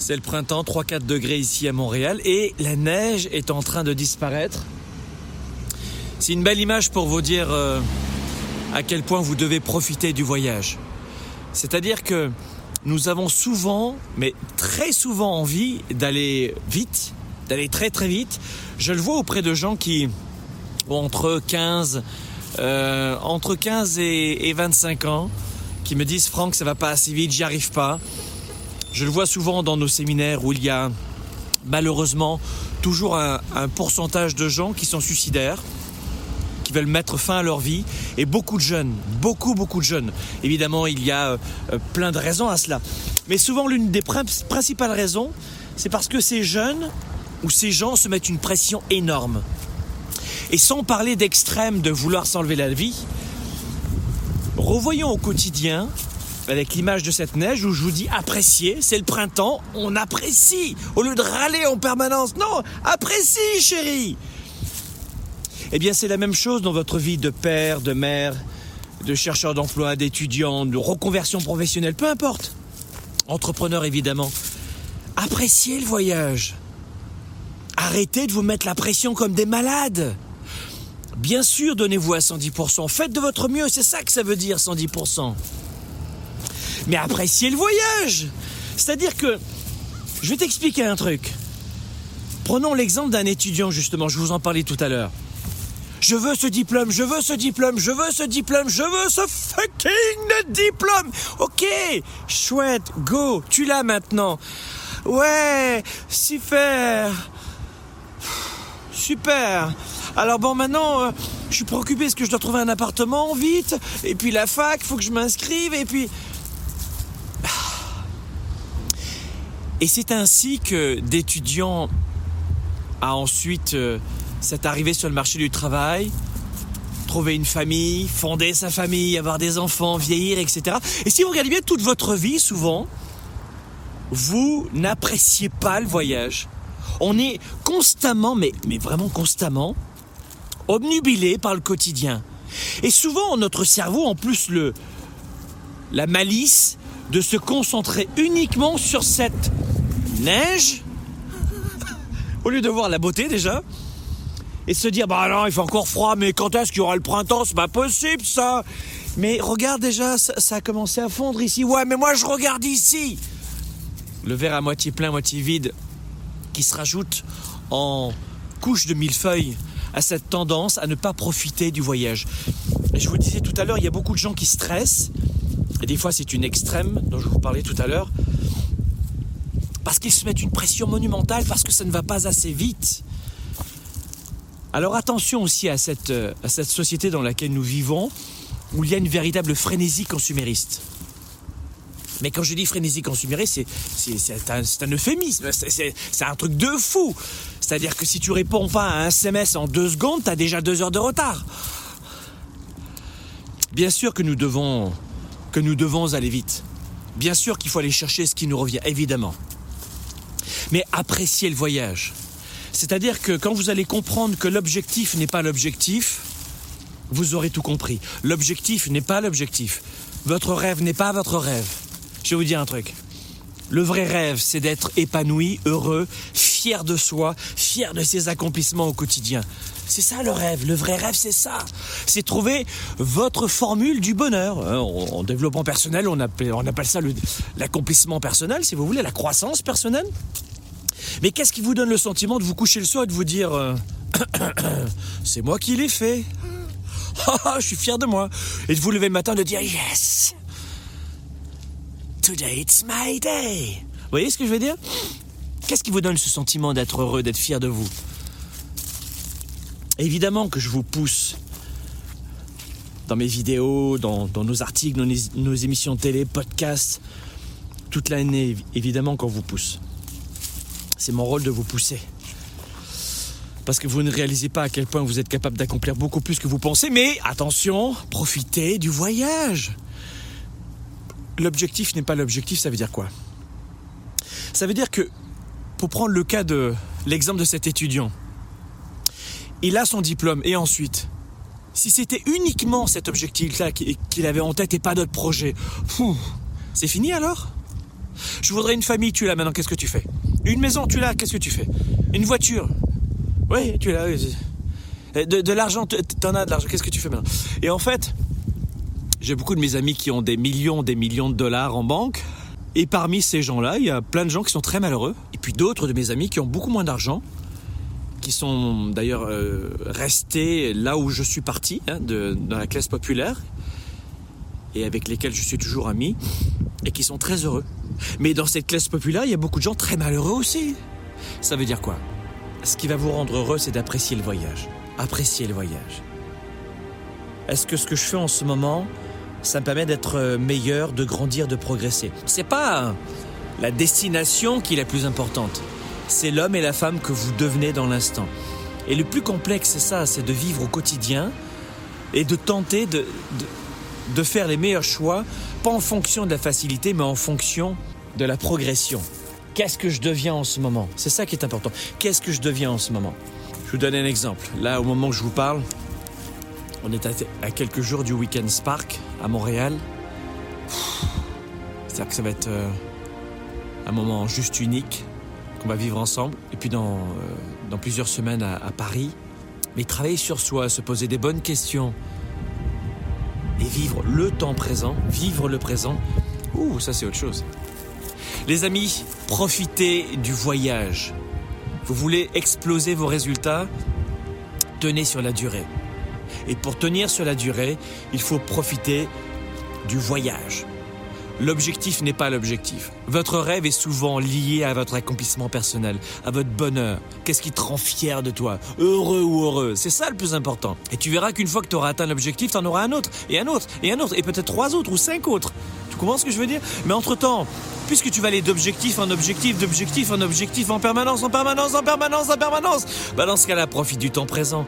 C'est le printemps, 3-4 degrés ici à Montréal et la neige est en train de disparaître. C'est une belle image pour vous dire euh, à quel point vous devez profiter du voyage. C'est-à-dire que nous avons souvent, mais très souvent envie d'aller vite, d'aller très très vite. Je le vois auprès de gens qui ont entre 15, euh, entre 15 et, et 25 ans, qui me disent Franck, ça va pas assez vite, j'y arrive pas. Je le vois souvent dans nos séminaires où il y a malheureusement toujours un, pourcentage de gens qui sont suicidaires qui veulent mettre fin à leur vie et beaucoup de jeunes, beaucoup beaucoup de jeunes. Évidemment, il y a euh, plein de raisons à cela. Mais souvent l'une des prin- principales raisons, c'est parce que ces jeunes ou ces gens se mettent une pression énorme. Et sans parler d'extrême de vouloir s'enlever la vie, revoyons au quotidien avec l'image de cette neige où je vous dis apprécier, c'est le printemps, on apprécie au lieu de râler en permanence. Non, apprécie chérie. Eh bien, c'est la même chose dans votre vie de père, de mère, de chercheur d'emploi, d'étudiant, de reconversion professionnelle, peu importe. Entrepreneur, évidemment. Appréciez le voyage. Arrêtez de vous mettre la pression comme des malades. Bien sûr, donnez-vous à 110%. Faites de votre mieux, c'est ça que ça veut dire 110%. Mais appréciez le voyage. C'est-à-dire que, je vais t'expliquer un truc. Prenons l'exemple d'un étudiant, justement, je vous en parlais tout à l'heure. Je veux ce diplôme, je veux ce diplôme, je veux ce diplôme, je veux ce fucking diplôme. Ok, chouette, go, tu l'as maintenant. Ouais, super. Super. Alors bon, maintenant, euh, je suis préoccupé parce que je dois trouver un appartement vite. Et puis la fac, faut que je m'inscrive. Et puis... Et c'est ainsi que d'étudiants à ensuite euh, s'est arrivé sur le marché du travail, trouver une famille, fonder sa famille, avoir des enfants, vieillir, etc. Et si vous regardez bien toute votre vie, souvent, vous n'appréciez pas le voyage. On est constamment, mais, mais vraiment constamment, obnubilé par le quotidien. Et souvent, notre cerveau, en plus, le, la malice de se concentrer uniquement sur cette neige, au lieu de voir la beauté déjà, et se dire bah non il fait encore froid mais quand est-ce qu'il y aura le printemps? C'est pas possible ça. Mais regarde déjà ça, a commencé à fondre ici. Ouais mais moi je regarde ici. Le verre à moitié plein moitié vide qui se rajoute en couche de millefeuilles à cette tendance à ne pas profiter du voyage. Je vous disais tout à l'heure il y a beaucoup de gens qui stressent. Et des fois c'est une extrême dont je vous parlais tout à l'heure parce qu'ils se mettent une pression monumentale parce que ça ne va pas assez vite alors attention aussi à cette, euh, à cette société dans laquelle nous vivons, où il y a une véritable frénésie consumériste. Mais quand je dis frénésie consumériste, c'est, un, euphémisme, c'est, un truc de fou. C'est-à-dire que si tu réponds pas à un SMS en deux secondes, tu as déjà deux heures de retard. Bien sûr que nous devons aller vite. Bien sûr qu'il faut aller chercher ce qui nous revient, évidemment. Mais appréciez le voyage. C'est-à-dire que quand vous allez comprendre que l'objectif n'est pas l'objectif, vous aurez tout compris. L'objectif n'est pas l'objectif. Votre rêve n'est pas votre rêve. Je vais vous dire un truc. Le vrai rêve, c'est d'être épanoui, heureux, fier de soi, fier de ses accomplissements au quotidien. C'est ça le rêve. Le vrai rêve, c'est ça. C'est trouver votre formule du bonheur. En développement personnel, on appelle, ça l'accomplissement personnel, si vous voulez, la croissance personnelle. Mais qu'est-ce qui vous donne le sentiment de vous coucher le soir et de vous dire euh, c'est moi qui l'ai fait Ah, Je suis fier de moi. Et de vous lever le matin et de dire yes Today it's my day. Vous voyez ce que je veux dire? Qu'est-ce qui vous donne ce sentiment d'être heureux, d'être fier de vous? Évidemment que je vous pousse dans mes vidéos, dans, nos articles, les- nos émissions télé, podcasts, toute l'année, évidemment qu'on vous pousse. C'est mon rôle de vous pousser. Parce que vous ne réalisez pas à quel point vous êtes capable d'accomplir beaucoup plus que vous pensez, mais attention, profitez du voyage. L'objectif n'est pas l'objectif, ça veut dire quoi? Ça veut dire que, pour prendre le cas de l'exemple de cet étudiant, il a son diplôme et ensuite, si c'était uniquement cet objectif-là qu'il avait en tête et pas d'autres projets, c'est fini alors? Je voudrais une famille, tu l'as maintenant, qu'est-ce que tu fais? Une maison, tu l'as, qu'est-ce que tu fais? Une voiture? Oui, tu l'as. De, de l'argent, t'en as de l'argent, qu'est-ce que tu fais maintenant? Et en fait, j'ai beaucoup de mes amis qui ont des millions, des millions de dollars en banque. Et parmi ces gens-là, il y a plein de gens qui sont très malheureux. D'autres de mes amis qui ont beaucoup moins d'argent, qui sont d'ailleurs euh, restés là où je suis parti, hein, de, dans la classe populaire, et avec lesquels je suis toujours ami, et qui sont très heureux. Mais dans cette classe populaire, il y a beaucoup de gens très malheureux aussi. Ça veut dire quoi? Ce qui va vous rendre heureux, c'est d'apprécier le voyage. Apprécier le voyage. Est-ce que ce que je fais en ce moment, ça me permet d'être meilleur, de grandir, de progresser? C'est pas la destination qui est la plus importante. C'est l'homme et la femme que vous devenez dans l'instant. Et le plus complexe, c'est ça, c'est de vivre au quotidien et de tenter de, de, faire les meilleurs choix, pas en fonction de la facilité, mais en fonction de la progression. Qu'est-ce que je deviens en ce moment? C'est ça qui est important. Qu'est-ce que je deviens en ce moment? Je vous donne un exemple. Là, au moment que je vous parle, on est à, quelques jours du Weekend Spark à Montréal. C'est-à-dire que ça va être euh, un moment juste unique qu'on va vivre ensemble. Et puis dans, euh, dans plusieurs semaines à, à, Paris. Mais travailler sur soi, se poser des bonnes questions et vivre le temps présent, vivre le présent, ouh, ça c'est autre chose. Les amis, profitez du voyage. Vous voulez exploser vos résultats? Tenez sur la durée. Et pour tenir sur la durée, il faut profiter du voyage. L'objectif n'est pas l'objectif. Votre rêve est souvent lié à votre accomplissement personnel, à votre bonheur. Qu'est-ce qui te rend fier de toi Heureux ou heureux C'est ça le plus important. Et tu verras qu'une fois que tu auras atteint l'objectif, tu en auras un autre, et un autre, et un autre, et peut-être trois autres ou cinq autres. Tu comprends ce que je veux dire? Mais entre-temps, puisque tu vas aller d'objectif en objectif, d'objectif en objectif, en permanence, en permanence, en permanence, en permanence, bah dans ce cas-là, profite du temps présent.